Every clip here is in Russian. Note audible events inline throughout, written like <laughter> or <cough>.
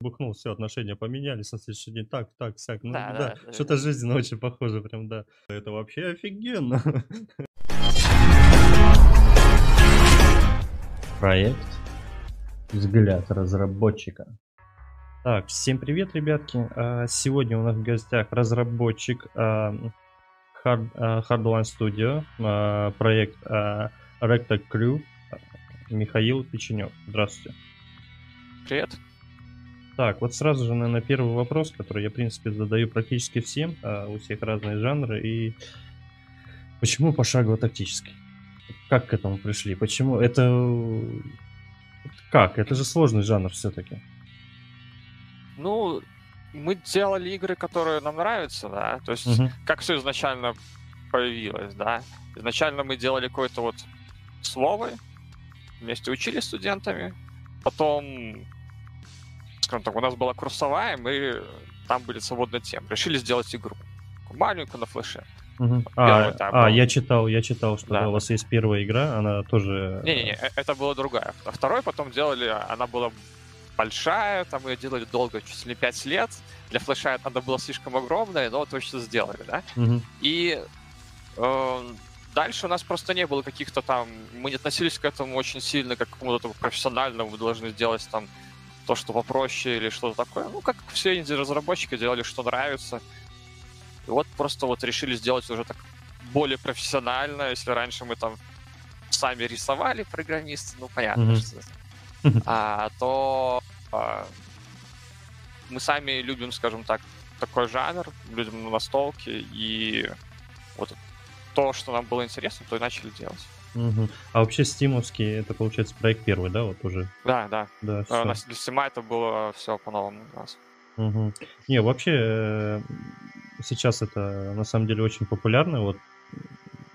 бухнул, все, отношения поменялись на следующий день. Так, так, сяк. Ну Да, да, да, что-то жизненно очень похоже, прям, да. Это вообще офигенно. <laughs> Проект «Взгляд разработчика». Так, всем привет, ребятки. А, Сегодня у нас в гостях разработчик Hard- а, Hardline Studio, а, проект Rector Crew, Михаил Печенев. Здравствуйте. Привет. Так, вот сразу же, наверное, первый вопрос, который я, в принципе, задаю практически всем, а, у всех разные жанры, и почему пошагово-тактический? Как к этому пришли? Почему? Это... Как? Это же сложный жанр все-таки. Ну, мы делали игры, которые нам нравятся, да. То есть, как все изначально появилось, да. Изначально мы делали какое-то вот слово, вместе учились с студентами, потом, скажем так, у нас была курсовая, мы там были свободные темы. Решили сделать игру. Маленькую на флеше. Первый А, этап а, был. я читал, я читал, что Да. да, у вас есть первая игра, она тоже... Не-не-не, э, это была другая. А второй потом делали, она была большая, там ее делали долго, чуть ли не 5 лет. Для флеша она была слишком огромная, но точно сделали, да. Мгм. И э, дальше у нас просто не было каких-то там... Мы не относились к этому очень сильно, как к какому-то профессиональному. Вы должны сделать там то, что попроще или что-то такое. Ну, как все инди-разработчики делали, что нравится. И вот просто вот решили сделать уже так более профессионально. Если раньше мы там сами рисовали программисты, ну, понятно, Мгм. что а, то а, мы сами любим, скажем так, такой жанр, любим настолки, и вот то, что нам было интересно, то и начали делать. Мгм. А вообще стимовский, это получается проект первый, да, вот уже? Да, да. Да, А, на- Для Сима это было все по-новому у нас. Мгм. Не, вообще э, сейчас это на самом деле очень популярно. Вот,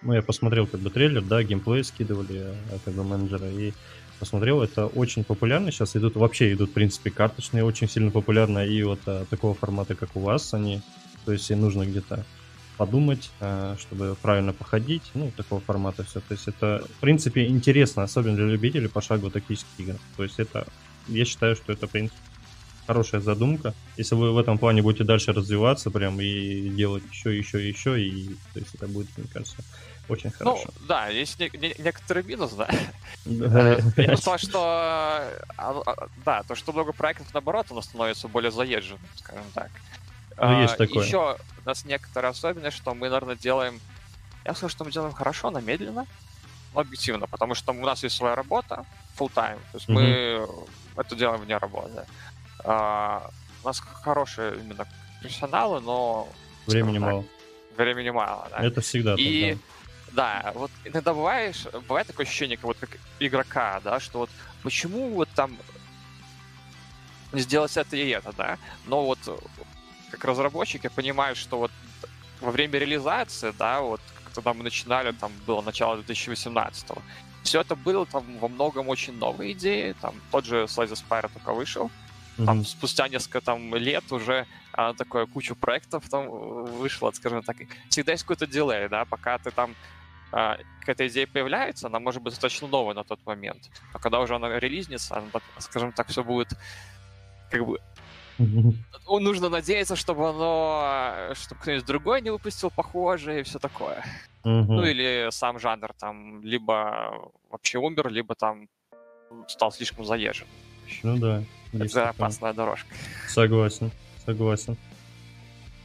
ну, я посмотрел как бы трейлер, да, геймплей скидывали э, как бы менеджера и посмотрел, это очень популярно. Сейчас идут, вообще идут, в принципе, карточные очень сильно популярно. И вот э, такого формата, как у вас, они, то есть и нужно где-то подумать, э, чтобы правильно походить, ну, такого формата все. То есть это, в принципе, интересно, особенно для любителей пошагово тактических игр. То есть это, я считаю, что это, в принципе, хорошая задумка. Если вы в этом плане будете дальше развиваться прям и делать еще, еще, еще, и то есть это будет, мне кажется, очень хорошо. Ну, да, есть не- не- некоторый минус, да. Да. Минус то, что... а, а, Да, то, что много проектов, наоборот, оно становится более заезженным, скажем так. Ну, есть такое. Еще у нас некоторая особенность, что мы, наверное, делаем... Я скажу, что мы делаем хорошо, но медленно, но объективно, потому что у нас есть своя работа, full time, то есть мы это делаем вне работы. А, У нас хорошие именно профессионалы, но Времени так, мало. времени мало, да. Это всегда И так, да, вот иногда бываешь, бывает такое ощущение, как вот как игрока, да, что вот почему вот там не сделать это и это, да, но вот как разработчик я понимаю, что вот во время реализации, да, вот когда мы начинали, там было начало 2018 все это было там во многом очень новые идеи, там тот же Slide the Spire только вышел, да. там спустя несколько там лет уже а, такое кучу проектов там э, вышло, скажем так. Всегда есть какой-то дилей, да, пока ты там а, какая-то идея появляется, она может быть достаточно новая на тот момент. А когда уже она релизнится, она, скажем так, все будет как бы нужно надеяться, чтобы оно, чтобы кто-нибудь другой не выпустил похожее и все такое. Ну или сам жанр там либо вообще умер, либо там стал слишком заезжен. Ну да. Это такое. опасная дорожка. Согласен, согласен.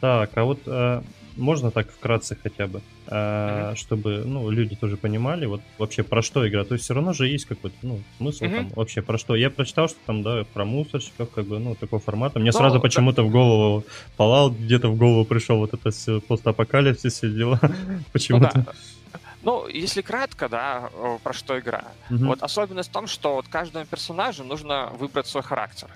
Так, а вот э, можно так вкратце хотя бы, э, чтобы ну, люди тоже понимали, вот вообще про что игра. То есть все равно же есть какой-то ну, смысл там вообще про что. Я прочитал, что там, да, про мусорщиков, как бы, ну, такого формата. Мне Ну, сразу да. почему-то в голову Fallout где-то в голову пришел вот это все постапокалипсис, все дела. Ну <laughs> Почему-то. Ну, если кратко, да, э, про что игра. Мгм. Вот особенность в том, что вот каждому персонажу нужно выбрать свой характер.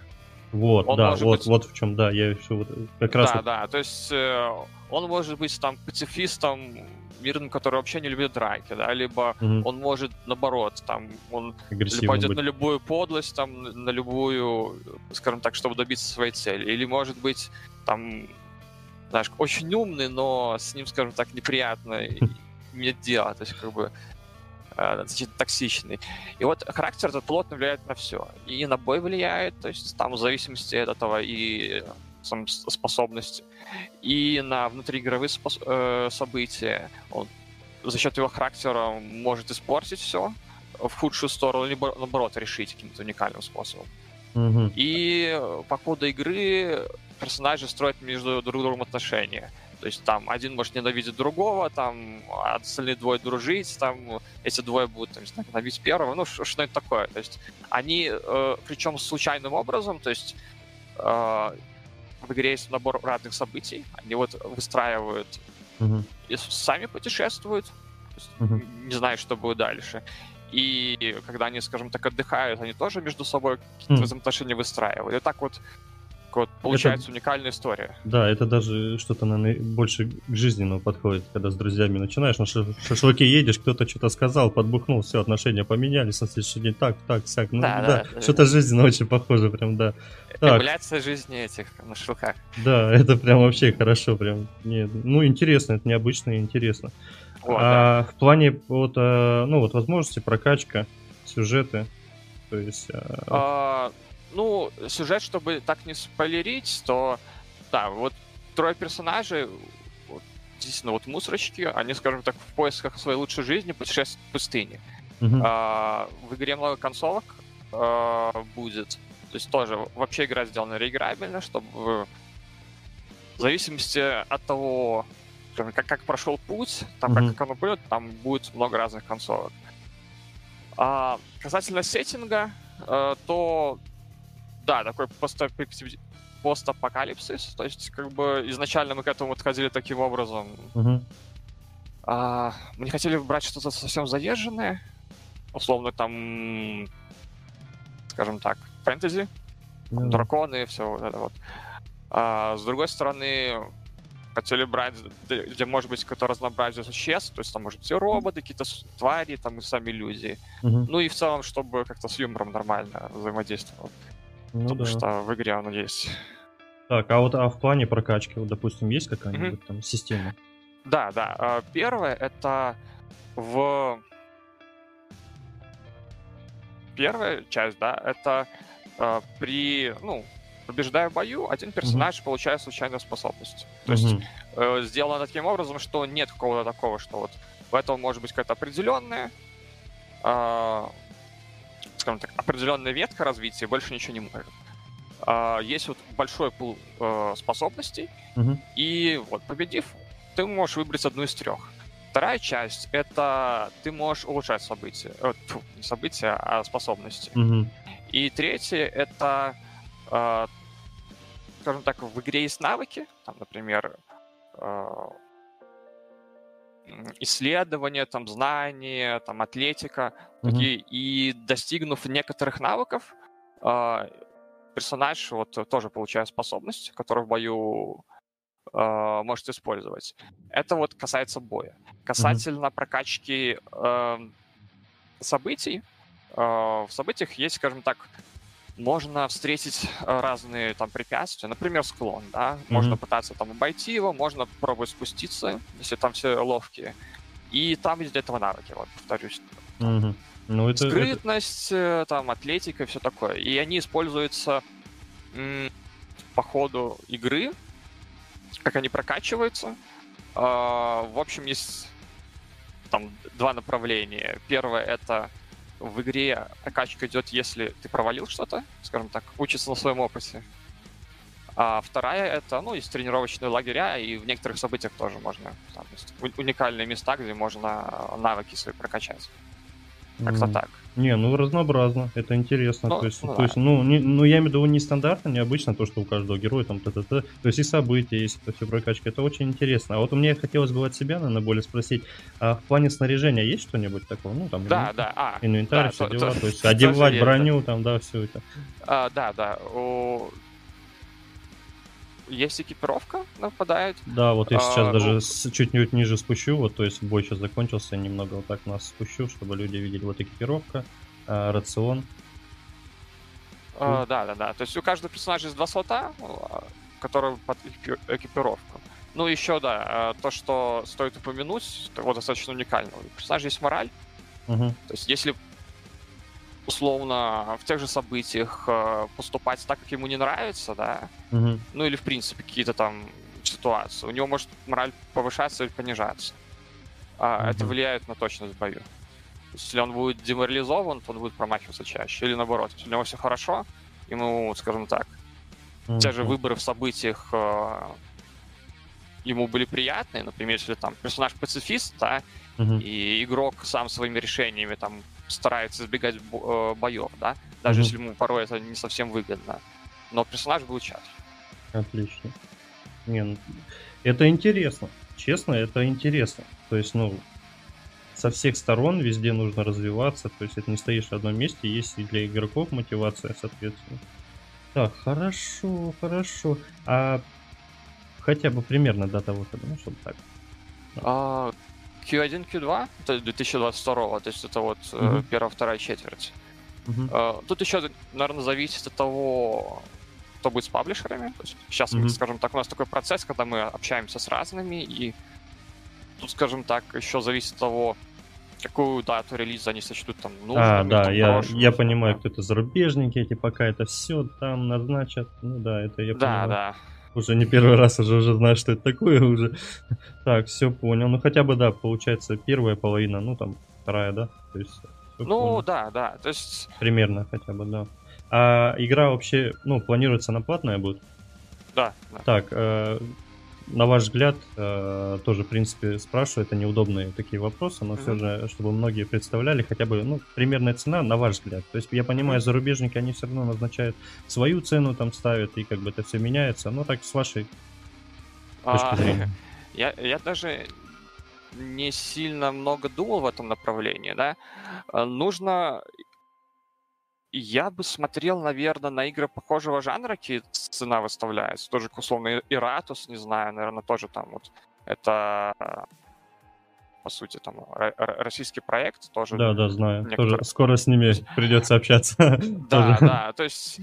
Вот, он да, может вот, быть- вот в чем, да, я еще вот как раз да, вот- да, то есть э, он может быть там пацифистом, мирным, который вообще не любит драки, да, либо мгм, он может, наоборот, там, он пойдет быть. на любую подлость, там, на любую, скажем так, чтобы добиться своей цели. Или, может быть, там, знаешь, очень умный, но с ним, скажем так, неприятно <laughs> иметь дело. То есть, как бы, значительно токсичный. И вот характер этот плотно влияет на все. И на бой влияет, то есть там в зависимости от этого и сам, способности, и на внутриигровые спос- э, события. Он за счет его характера может испортить все в худшую сторону, либо наоборот решить каким-то уникальным способом. Мгм. И по ходу игры персонажи строят между друг другом отношения. То есть там один может ненавидеть другого, там а остальные двое дружить, там эти двое будут там, знаю, ненавидеть первого, ну что-нибудь такое. То есть они, э, причем случайным образом, то есть э, в игре есть набор разных событий, они вот выстраивают Мгм. и сами путешествуют, есть Мгм. не знаю, что будет дальше. И когда они, скажем так, отдыхают, они тоже между собой какие-то Хм. взаимоотношения выстраивают. И так вот, вот получается уникальная история. Да, это даже что-то, наверное, больше к жизненному подходит, когда с друзьями начинаешь, на ша- шашлыки едешь, кто-то что-то сказал, подбухнул, все, отношения поменялись, на следующий день так, так, сяк. Ну, Да, да, да, что-то жизненно очень похоже, прям, да. Так, Эмуляция жизни этих на шелках. да, <laughs> это прям вообще хорошо, прям, не, ну, интересно, это необычно и интересно. Вот, да. а в плане вот, а, ну, вот возможности, прокачка, сюжеты, то есть... а, А, ну, сюжет, чтобы так не спойлерить, то да, вот трое персонажей, вот, действительно, вот мусорочки, они, скажем так, в поисках своей лучшей жизни путешествуют в пустыне. мгм, А, в игре много концовок а, будет. То есть тоже вообще игра сделана реиграбельно, чтобы в зависимости от того, как, как прошел путь, там, Мгм. как, как оно будет, там будет много разных концовок. А, касательно сеттинга, э, то да, такой постапокалипсис, то есть как бы изначально мы к этому подходили таким образом, мгм, а, мы не хотели брать что-то совсем заезженное, условно там, скажем так, фэнтези, ну, драконы, все вот это вот. А, с другой стороны, хотели брать, где, может быть какое-то разнообразие существ, то есть там может быть и роботы, какие-то твари, там и сами люди. мгм, Ну и в целом, чтобы как-то с юмором нормально взаимодействовал. Ну потому да. что в игре оно есть. Так, а вот а в плане прокачки, вот, допустим, есть какая-нибудь там система? Да, да. а, Первое это в первая часть, да, это а, при, ну, побеждая в бою, один персонаж получает случайную способность. То есть Мгм, э, сделано таким образом, что нет какого-то такого, что вот в этом может быть какая-то определенная, а, скажем так, определенная ветка развития, больше ничего не может. А, есть вот большой пул э, способностей, мгм, и вот победив, ты можешь выбрать одну из трех. Вторая часть — это ты можешь улучшать события. Э, тьфу, не события, а способности. мгм, И третье — это, э, скажем так, в игре есть навыки, там, например, э, исследования, там, знания, там, атлетика, мгм. такие. И достигнув некоторых навыков, э, персонаж вот тоже получает способность, которую в бою э, может использовать. Это вот касается боя. Касательно прокачки эм, событий, э, в событиях есть, скажем так, можно встретить э, разные там препятствия, например, склон, да, можно Мгм. пытаться там обойти его, можно пробовать спуститься, если там все ловкие, и там есть для этого навыки, вот, повторюсь. Мгм. Ну, это, это- Скрытность, э, там, атлетика и все такое. И они используются м, по ходу игры, как они прокачиваются. А, В общем, есть там два направления. Первое — это в игре прокачка идет, если ты провалил что-то, скажем так, учится на своем опыте. А вторая — это, ну, есть тренировочные лагеря, и в некоторых событиях тоже можно. Там уникальные места, где можно навыки свои прокачать. Как-то Мгм. так. Не, ну разнообразно, это интересно. Ну, то есть, ну то есть, ну, не- ну, я имею в виду нестандартно, необычно, то, что у каждого героя там т-т-т. То есть и события, есть это все прокачка. Это очень интересно. А вот мне хотелось бы от себя, наверное, более спросить, а в плане снаряжения есть что-нибудь такого? Ну, там, Да, инвен- да, а, инвентарь, да, все то- дела. то- То есть одевать броню, там, да, все это. А, да, да. Есть экипировка, нападает. Да, вот я А, сейчас ну- даже с- чуть-нибудь ниже спущу, вот, то есть бой сейчас закончился, немного вот так нас спущу, чтобы люди видели вот экипировка, а, рацион. А, да, да, да. То есть у каждого персонажа есть два слота, а, которые под экипи- экипировку. Ну, еще, да, а, то, что стоит упомянуть, такого достаточно уникального. У персонажа есть мораль, Мгм. То есть если условно в тех же событиях э, поступать так, как ему не нравится, да, Мгм. ну или в принципе какие-то там ситуации, у него может мораль повышаться или понижаться. А, Это влияет на точность в бою. То есть, если он будет деморализован, то он будет промахиваться чаще. Или наоборот, если у него все хорошо, ему, скажем так, те же выборы в событиях э, ему были приятные, например, если там персонаж пацифист, да, Мгм. и игрок сам своими решениями там старается избегать бо- э, боев, да, даже Мгм. если ему порой это не совсем выгодно. Но персонаж был чаще. Отлично. Не, ну, это интересно. Честно, это интересно. То есть, ну, со всех сторон везде нужно развиваться. То есть, это не стоишь в одном месте. Есть и для игроков мотивация, соответственно. Так, хорошо, хорошо. А хотя бы примерно дата выхода, ну, чтобы так. А, Q1, Q2, это 2022, то есть это вот Мгм. первая-вторая четверть. Э, Тут еще, наверное, зависит от того, кто будет с паблишерами. То сейчас, Мгм. скажем так, у нас такой процесс, когда мы общаемся с разными, и тут, скажем так, еще зависит от того, какую дату релиза они сочтут там нужным. А, да, там я, я что понимаю, да. кто это зарубежники эти, пока это все там назначат. Ну да, это я Да, понимаю. да. Уже не первый раз уже, уже знаю, что это такое уже. <laughs> Так, все понял. Ну хотя бы, да, получается первая половина, ну там вторая, да? То есть, Ну, понял. да, да. То есть, примерно хотя бы, да. А игра вообще, ну, планируется на платная будет? да, да. Так, э, на ваш взгляд, э, тоже, в принципе, спрашиваю, это неудобные такие вопросы, но все Мгм. же, чтобы многие представляли хотя бы, ну, примерная цена, на ваш взгляд. То есть, я понимаю, Мгм. зарубежники, они все равно назначают свою цену, там ставят, и как бы это все меняется. Но так, с вашей точки А, зрения. <laughs> Я, я даже не сильно много думал в этом направлении, да. А, Нужно... Я бы смотрел, наверное, на игры похожего жанра, какие цена выставляется. Тоже, условно, Иратус, не знаю, наверное, тоже там вот. Это, по сути, там ро- ро- российский проект тоже. Да, да, знаю. некоторые- Тоже скоро с ними <laughs> придется общаться. Да, <laughs> да, то есть,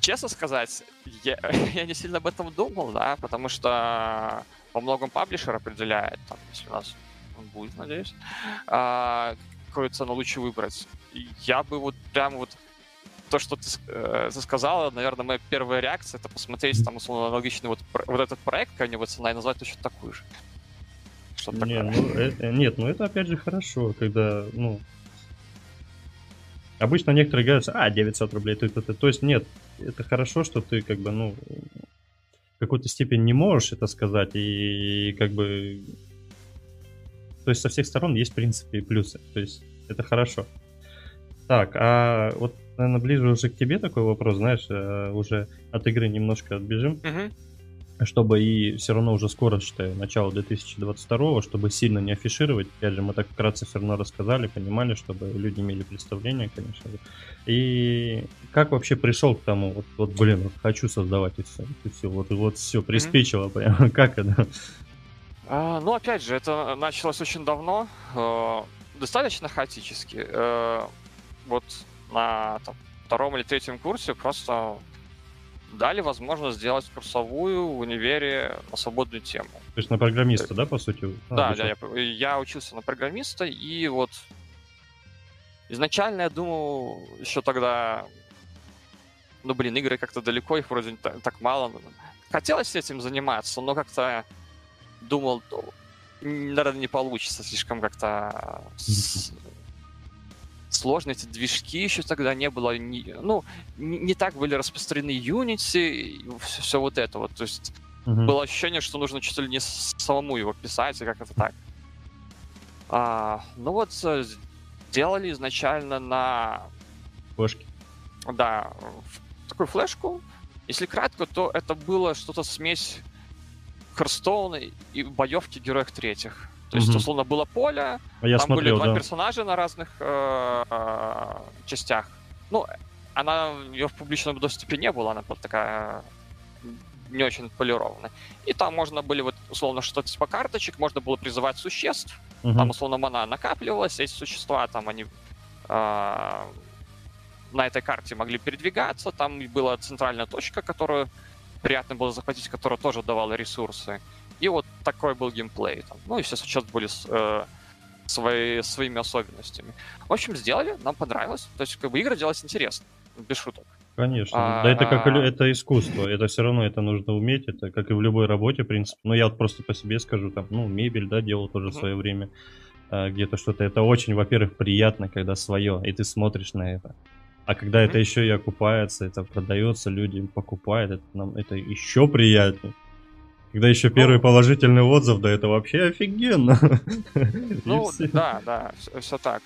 честно сказать, я, <laughs> я не сильно об этом думал, да, потому что во многом паблишер определяет, там, если у нас он будет, надеюсь, а, какую цену лучше выбрать. И Я бы вот прям вот то, что ты, э, ты сказала, наверное, моя первая реакция, это посмотреть там, условно, аналогичный вот, вот этот проект, него цена, и назвать точно такую же. Что-то Не, такое. ну, э- э, нет, ну это опять же хорошо, когда, ну... Обычно некоторые говорят, а, 900 рублей, то, то, то. То есть нет, это хорошо, что ты как бы, ну, в какой-то степени не можешь это сказать, и как бы... То есть со всех сторон есть, в принципе, и плюсы, то есть это хорошо. Так, а вот, наверное, ближе уже к тебе такой вопрос, знаешь, э, уже от игры немножко отбежим Мгм. чтобы и все равно уже скоро, считаю, начало 2022, чтобы сильно не афишировать. Опять же, мы так вкратце все равно рассказали, понимали, чтобы люди имели представление, конечно же. И как вообще пришел к тому, вот, вот блин, вот хочу создавать и все, и все, вот, вот все, приспичило прямо, <laughs> как это? А, ну, опять же, это началось очень давно, э, достаточно хаотически. Э, вот на там, втором или третьем курсе просто дали возможность сделать курсовую в универе на свободную тему. То есть на программиста, да, по сути? А, да, да, я, я учился на программиста, и вот изначально я думал еще тогда, ну, блин, игры как-то далеко, их вроде не та- так мало. Хотелось этим заниматься, но как-то думал, ну, наверное, не получится, слишком как-то с- сложно эти движки еще тогда не было, не- ну, не, не так были распространены Unity, все, вот это вот, то есть Мгм. было ощущение, что нужно чуть ли не самому его писать, и как это так. А, ну вот, э, делали изначально на, Флешки. да, такую флешку. Если кратко, то это было что-то смесь Херстоуна и боевки героев третьих. То есть, условно, было поле, А Я там смотрел, были два да. персонажа на разных э, э, частях. Ну, она ее в публичном доступе не было, она была такая э, не очень полированная. И там можно были вот условно что-то типа карточек, можно было призывать существ, Мгм. там условно мана накапливалась, эти существа там они э, на этой карте могли передвигаться, там была центральная точка, которую приятно было захватить, которая тоже давала ресурсы. И вот такой был геймплей. Там. Ну и все сейчас были э, свои, своими особенностями. В общем, сделали, нам понравилось. То есть, как бы игры делать интересно, без шуток. Конечно. Да это как и это искусство. Это все равно это нужно уметь. Это как и в любой работе, в принципе. Ну, я вот просто по себе скажу, там, ну, мебель, да, делал тоже в свое время. А, где-то что-то. Это очень, во-первых, приятно, когда свое, и ты смотришь на это. А когда это еще и окупается, это продается, люди покупают, это, нам, это еще приятнее. Когда еще ну, первый положительный отзыв, да это вообще офигенно. <laughs> Ну, да, да, все, все так.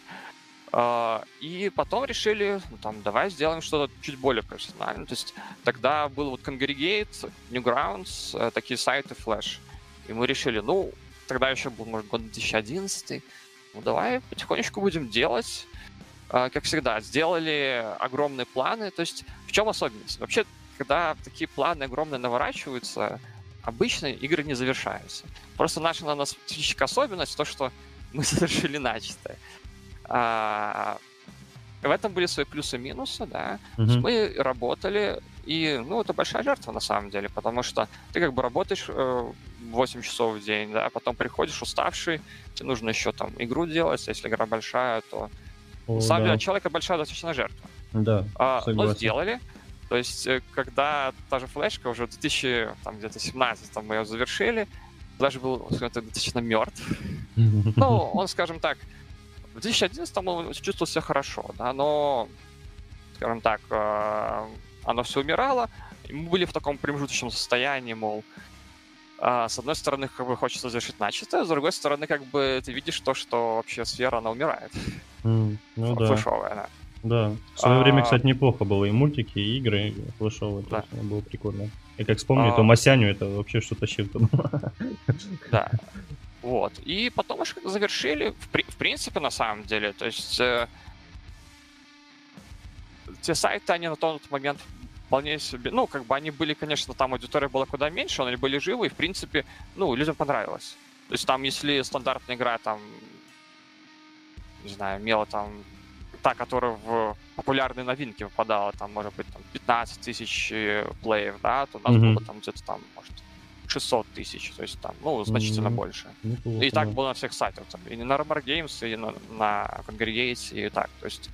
Uh, и потом решили, ну, там, давай сделаем что-то чуть более профессионально. То есть тогда был вот Congregate, Newgrounds, э, такие сайты Flash. И мы решили, ну, тогда еще был, может, год 2011. Ну, давай потихонечку будем делать. Uh, как всегда, сделали огромные планы. То есть в чем особенность? Вообще, когда такие планы огромные наворачиваются, обычно игры не завершаются. Просто наша на нас специфическая особенность то, что мы <laughs> завершили начатое. А, в этом были свои плюсы и минусы, да. Mm-hmm. Мы работали, и, ну, это большая жертва на самом деле, потому что ты как бы работаешь э, 8 часов в день, да, потом приходишь уставший, тебе нужно еще там игру делать, а если игра большая, то О, на самом да. деле человека большая достаточно жертва. Да, а, Но сделали. То есть, э, когда та же флешка уже в 2017 там, мы ее завершили, даже был, скажем так, достаточно мертв. <laughs> Ну, он, скажем так, в 2011 он чувствовал себя хорошо, да, но, скажем так, э, оно все умирало, и мы были в таком промежуточном состоянии, мол, э, с одной стороны, как бы хочется завершить начатое, с другой стороны, как бы ты видишь то, что вообще сфера, она умирает. Mm, ну да. Флешовая, она. Да. В свое а... время, кстати, неплохо было и мультики, и игры и флешовые. Да. Было прикольно. И как вспомню, а... то Масяню это вообще что-то чем-то <laughs> Да. Вот. И потом уж завершили, в, при, в принципе, на самом деле. То есть э, те сайты, они на тот момент вполне себе, ну, как бы они были, конечно, там аудитория была куда меньше, но они были живы, и, в принципе, ну, людям понравилось. То есть там, если стандартная игра, там, не знаю, имела там та, которая в популярные новинки выпадала, там, может быть, там, 15 тысяч э, плеев, да, то у нас mm-hmm. было там где-то там, может, 600 тысяч, то есть там, ну, значительно mm-hmm. больше. Неплохо, и так было на всех сайтах, там, и на Rumbar Games, и на, на Congregate, и так. То есть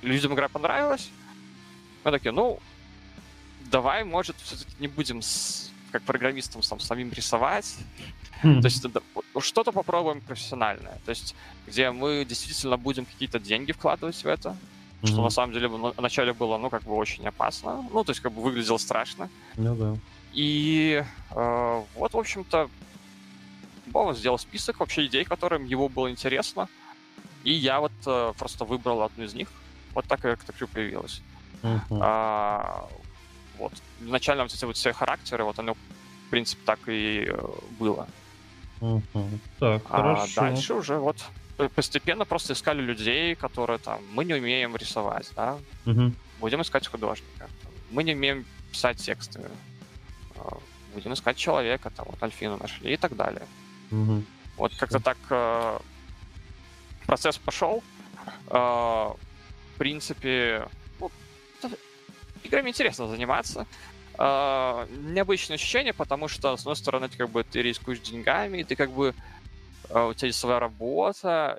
людям игра понравилась, мы такие, ну, давай, может, все-таки не будем с, как программистам там, самим рисовать. То есть что-то попробуем профессиональное, то есть где мы действительно будем какие-то деньги вкладывать в это, mm-hmm. что на самом деле вначале было, ну, как бы очень опасно, ну, то есть как бы выглядело страшно. Ну да. И э, вот, в общем-то, Бова сделал список вообще идей, которым его было интересно. И я вот э, просто выбрал одну из них. Вот так как так появилась. Uh-huh. А, вот. Изначально вот эти вот все характеры, вот оно, в принципе, так и э, было. Uh-huh. Так, а хорошо. дальше уже вот постепенно просто искали людей, которые там, мы не умеем рисовать, да, uh-huh. будем искать художника. Мы не умеем писать тексты, будем искать человека, там вот Альфину нашли и так далее. Угу. Вот как-то так э, процесс пошел. Э, в принципе, ну, играми интересно заниматься. Э, необычное ощущение, потому что, с одной стороны, ты как бы ты рискуешь деньгами, ты как бы э, у тебя есть своя работа,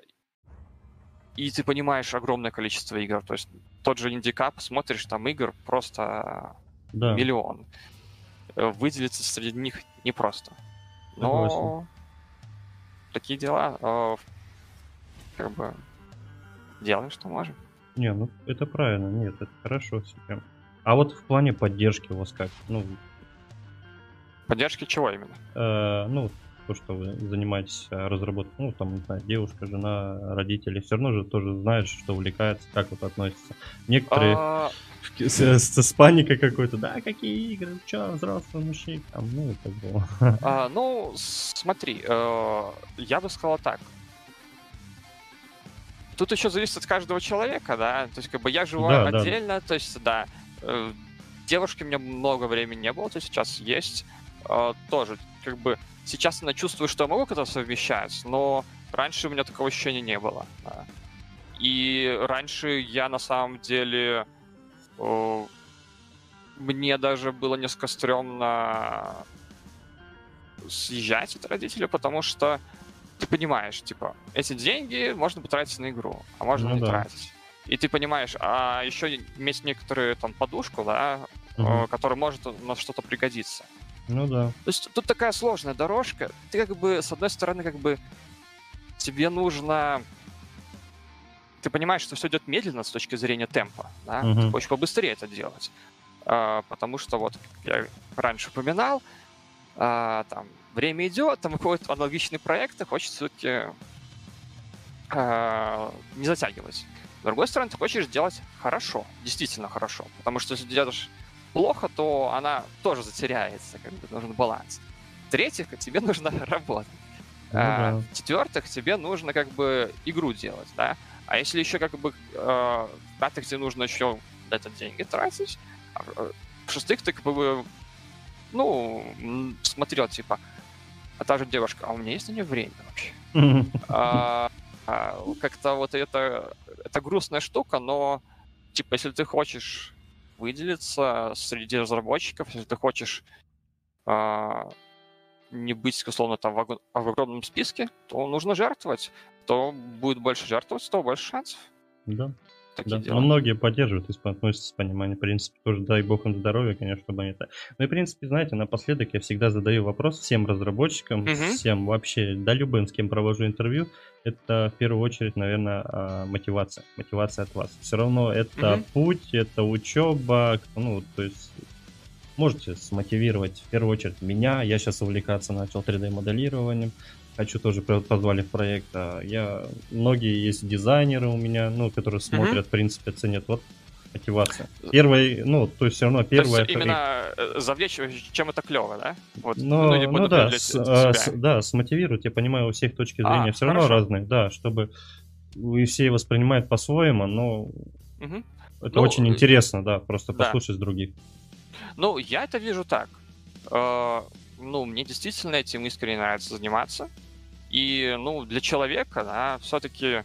и ты понимаешь огромное количество игр. То есть тот же Индикап, смотришь, там игр просто да. миллион. Э, выделиться среди них непросто. Но Согласен. такие дела, э, как бы делаем, что можем. Не, ну это правильно, нет, это хорошо все прям. А вот в плане поддержки у вас как? Ну, Поддержки чего именно? Э, ну, то, что вы занимаетесь э, разработкой, ну, там, не знаю, девушка, жена, родители, все равно же тоже знают, что увлекается, как вот относятся. Некоторые а... с, с, с паникой какой-то, да, какие игры, что, взрослый мужик, там, ну, и так было. А, ну, смотри, э, я бы сказал так. Тут еще зависит от каждого человека, да, то есть, как бы, я живу да, отдельно, да. то есть, да, э, девушки у меня много времени не было, то сейчас есть, э, тоже, как бы, Сейчас я чувствую, что я могу это совмещать, но раньше у меня такого ощущения не было. И раньше я на самом деле... О, мне даже было несколько стрёмно съезжать от родителей, потому что ты понимаешь, типа, эти деньги можно потратить на игру, а можно Ну не да. тратить. И ты понимаешь, а еще иметь некоторую там подушку, да, э, которая может на что-то пригодиться. Ну да. То есть тут такая сложная дорожка. Ты как бы, с одной стороны, как бы тебе нужно... Ты понимаешь, что все идет медленно с точки зрения темпа, да? Мгм. Ты хочешь побыстрее это делать. А, потому что вот, я раньше упоминал, а, там время идет, там выходят аналогичные проекты, хочется все-таки не затягивать. С другой стороны, ты хочешь делать хорошо, действительно хорошо. Потому что если делаешь плохо, то она тоже затеряется, как бы нужен баланс. В-третьих, тебе <laughs> нужно работать. Ну А, да. В-четвертых, тебе нужно как бы игру делать, да. А если еще как бы э, в-пятых, тебе нужно еще это деньги тратить, а, э, в-шестых, ты как бы ну, смотрел, типа, а та же девушка, а у меня есть на нее время вообще? А, как-то вот это, это грустная штука, но типа, если ты хочешь выделиться среди разработчиков, если ты хочешь а, не быть, условно, там в, ог- в огромном списке, то нужно жертвовать. Кто будет больше жертвовать, то больше шансов. Да. Такие Да, дела. но многие поддерживают и относятся с пониманием. В принципе, тоже дай бог им здоровья, конечно, чтобы они это... Ну и, в принципе, знаете, напоследок я всегда задаю вопрос всем разработчикам, Мгм. всем вообще, да любым, с кем провожу интервью, это в первую очередь, наверное, а, мотивация. Мотивация от вас. Все равно это Мгм. путь, это учеба, ну, то есть можете смотивировать в первую очередь меня. Я сейчас увлекаться начал 3D-моделированием. Хочу тоже позвали в проект. а Я многие есть дизайнеры у меня, ну, которые смотрят, в принципе, ценят. Вот мотивация. Первый, ну, то есть все равно То есть первое. именно э, завлечь, чем это клево, да? Вот, Ну, люди ну будут да, с- а, с- да, смотивирует. Я понимаю, у всех точки А, зрения все равно хорошо. разные, да, чтобы и все воспринимают по-своему, но Мгм. это Ну, очень э, интересно, да, просто да. послушать других. Ну, я это вижу так. Э, ну, мне действительно этим искренне нравится заниматься. И, ну, для человека, да, все-таки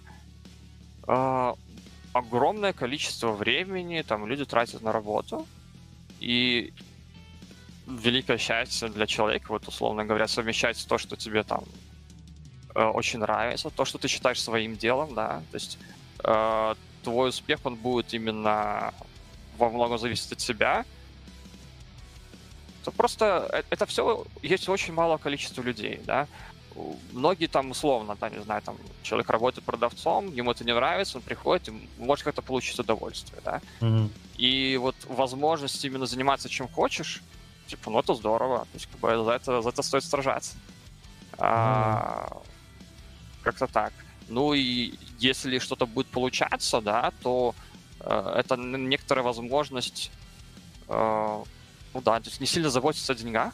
огромное количество времени там люди тратят на работу. И великое счастье для человека, вот, условно говоря, совмещать то, что тебе там э, очень нравится, то, что ты считаешь своим делом, да, то есть э, твой успех, он будет именно во многом зависеть от себя, то просто э- это все есть очень мало количества людей, да. Многие там условно, да, не знаю, там человек работает продавцом, ему это не нравится, он приходит, и может как-то получить удовольствие, да. Мгм. И вот возможность именно заниматься чем хочешь, типа, ну это здорово, то есть как бы за это, за это стоит сражаться. А, как-то так. Ну и если что-то будет получаться, да, то э, это некоторая возможность, э, ну да, то есть не сильно заботиться о деньгах.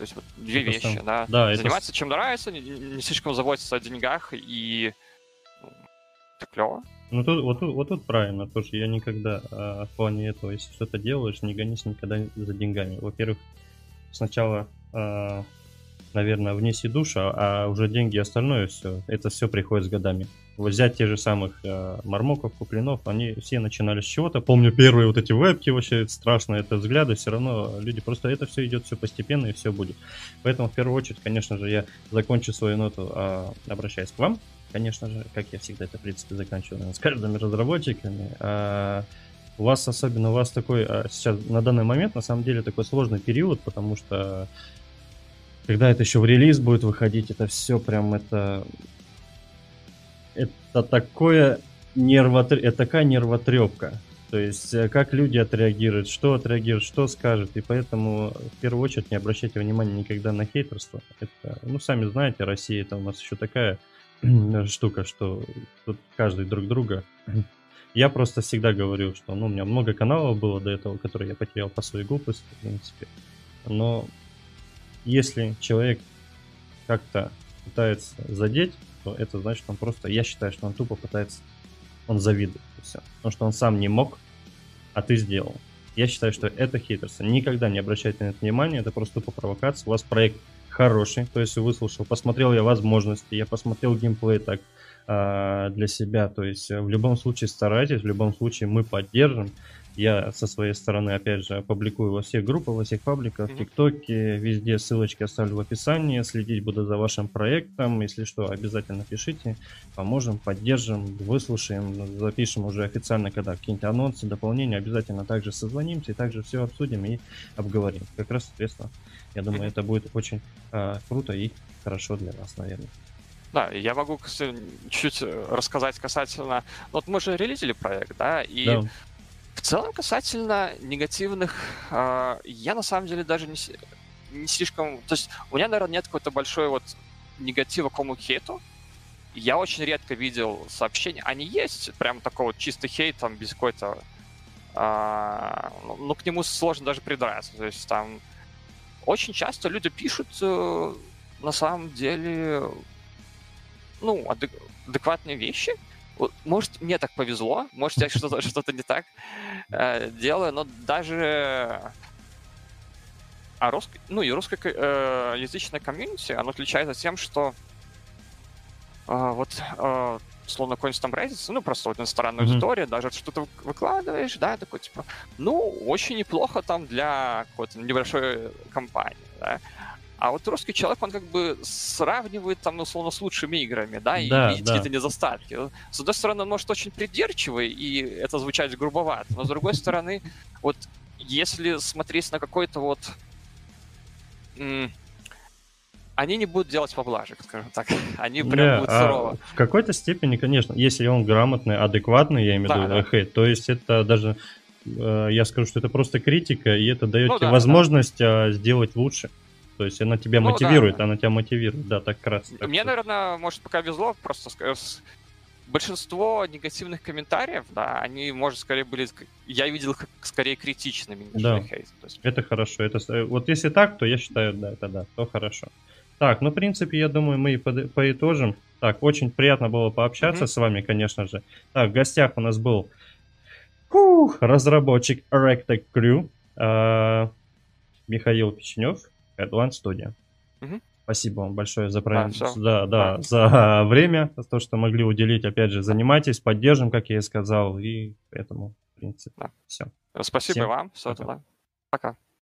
То есть вот две Это вещи, сам- да. да, это Заниматься чем нравится, не, не слишком заботиться о деньгах, и ну, это клево. Ну тут, вот, тут, вот тут правильно тоже. Я никогда а, в плане этого, если что-то делаешь, не гонись никогда за деньгами. Во-первых, сначала, а, наверное, внеси душу, а уже деньги и остальное все, это все приходит с годами. Вот взять те же самых а, Мармоков, Куплинов, они все начинали с чего-то. Помню первые вот эти вебки вообще страшно, это взгляды, все равно люди просто это все идет все постепенно и все будет. Поэтому в первую очередь, конечно же, я закончу свою ноту, а, обращаясь к вам, конечно же, как я всегда это, в принципе, заканчиваю наверное, с каждыми разработчиками. А, у вас, особенно у вас такой а, сейчас, на данный момент, на самом деле, такой сложный период, потому что когда это еще в релиз будет выходить, это все прям это... Это такое нервотр... это такая нервотрепка. То есть, э, как люди отреагируют, что отреагируют, что скажут. И поэтому, в первую очередь, не обращайте внимания никогда на хейтерство. Это, ну, сами знаете, Россия это у нас еще такая <clears throat> штука, что тут каждый друг друга. <clears throat> Я просто всегда говорю, что ну, у меня много каналов было до этого, которые я потерял по своей глупости, в принципе. Но если человек как-то пытается задеть, то это значит, он просто, я считаю, что он тупо пытается, он завидует. и всё. Потому что он сам не мог, а ты сделал. Я считаю, что это хейтерство. Никогда не обращайте на это внимания, это просто тупо провокация. У вас проект хороший, то есть выслушал, посмотрел я возможности, я посмотрел геймплей так а, для себя, то есть э, в любом случае старайтесь, в любом случае мы поддержим, Я со своей стороны, опять же, публикую во всех группах, во всех пабликах, в ТикТоке, везде ссылочки оставлю в описании. Следить буду за вашим проектом. Если что, обязательно пишите. Поможем, поддержим, выслушаем, запишем уже официально, когда какие-нибудь анонсы, дополнения. Обязательно также созвонимся и также все обсудим и обговорим. Как раз, соответственно, я думаю, это будет очень э, круто и хорошо для нас, наверное. Да, я могу чуть-чуть э, рассказать касательно... Вот мы же релизили проект, да, и да. В целом касательно негативных, э, я на самом деле даже не, не слишком... То есть у меня, наверное, нет какой-то большой вот негатива к кому хейту. Я очень редко видел сообщения. Они есть, прям такой вот чистый хейт, там, без какой-то... Э, ну, к нему сложно даже придраться. То есть там очень часто люди пишут э, на самом деле ну, адек- адекватные вещи. Может, мне так повезло, может, я что-то, <laughs> что-то не так э, делаю, но даже а русский, ну и русскоязычное э, комьюнити, оно отличается тем, что э, вот э, словно какой-нибудь там Reddit, ну, просто вот иностранная mm-hmm. аудитория, даже что-то выкладываешь, да, такой, типа, ну, очень неплохо там для какой-то небольшой компании, да. А вот русский человек, он как бы сравнивает там, условно, с лучшими играми, да, и да, видит да. какие-то недостатки. С одной стороны, он может очень придирчивый, и это звучать грубовато, но с другой стороны, вот если смотреть на какой-то вот они не будут делать поблажек, скажем так. <laughs> Они прям не, будут а сурово. В какой-то степени, конечно, если он грамотный, адекватный, я имею в виду, да. хейт, то есть это даже, э, я скажу, что это просто критика, и это дает ну, тебе да, возможность да. сделать лучше. То есть она тебя ну, мотивирует, да. она тебя мотивирует, да, так раз. Так Мне, наверное, может, пока везло, просто большинство негативных комментариев, да, они, может, скорее были, я видел как скорее критичными, да. хейт. Есть... Это хорошо. Это, вот если так, то я считаю, да, это да, то хорошо. Так, ну, в принципе, я думаю, мы и поитожим. Так, очень приятно было пообщаться mm-hmm. с вами, конечно же. Так, в гостях у нас был фух, разработчик Rectec Crew э, Михаил Печенев. Headline Studio. Угу. Спасибо вам большое за, про... да, да, да, за <laughs> время, за то, что могли уделить. Опять же, занимайтесь, поддержим, как я и сказал, и поэтому, в принципе, да. все. Спасибо Всем вам. Все, пока. Пока.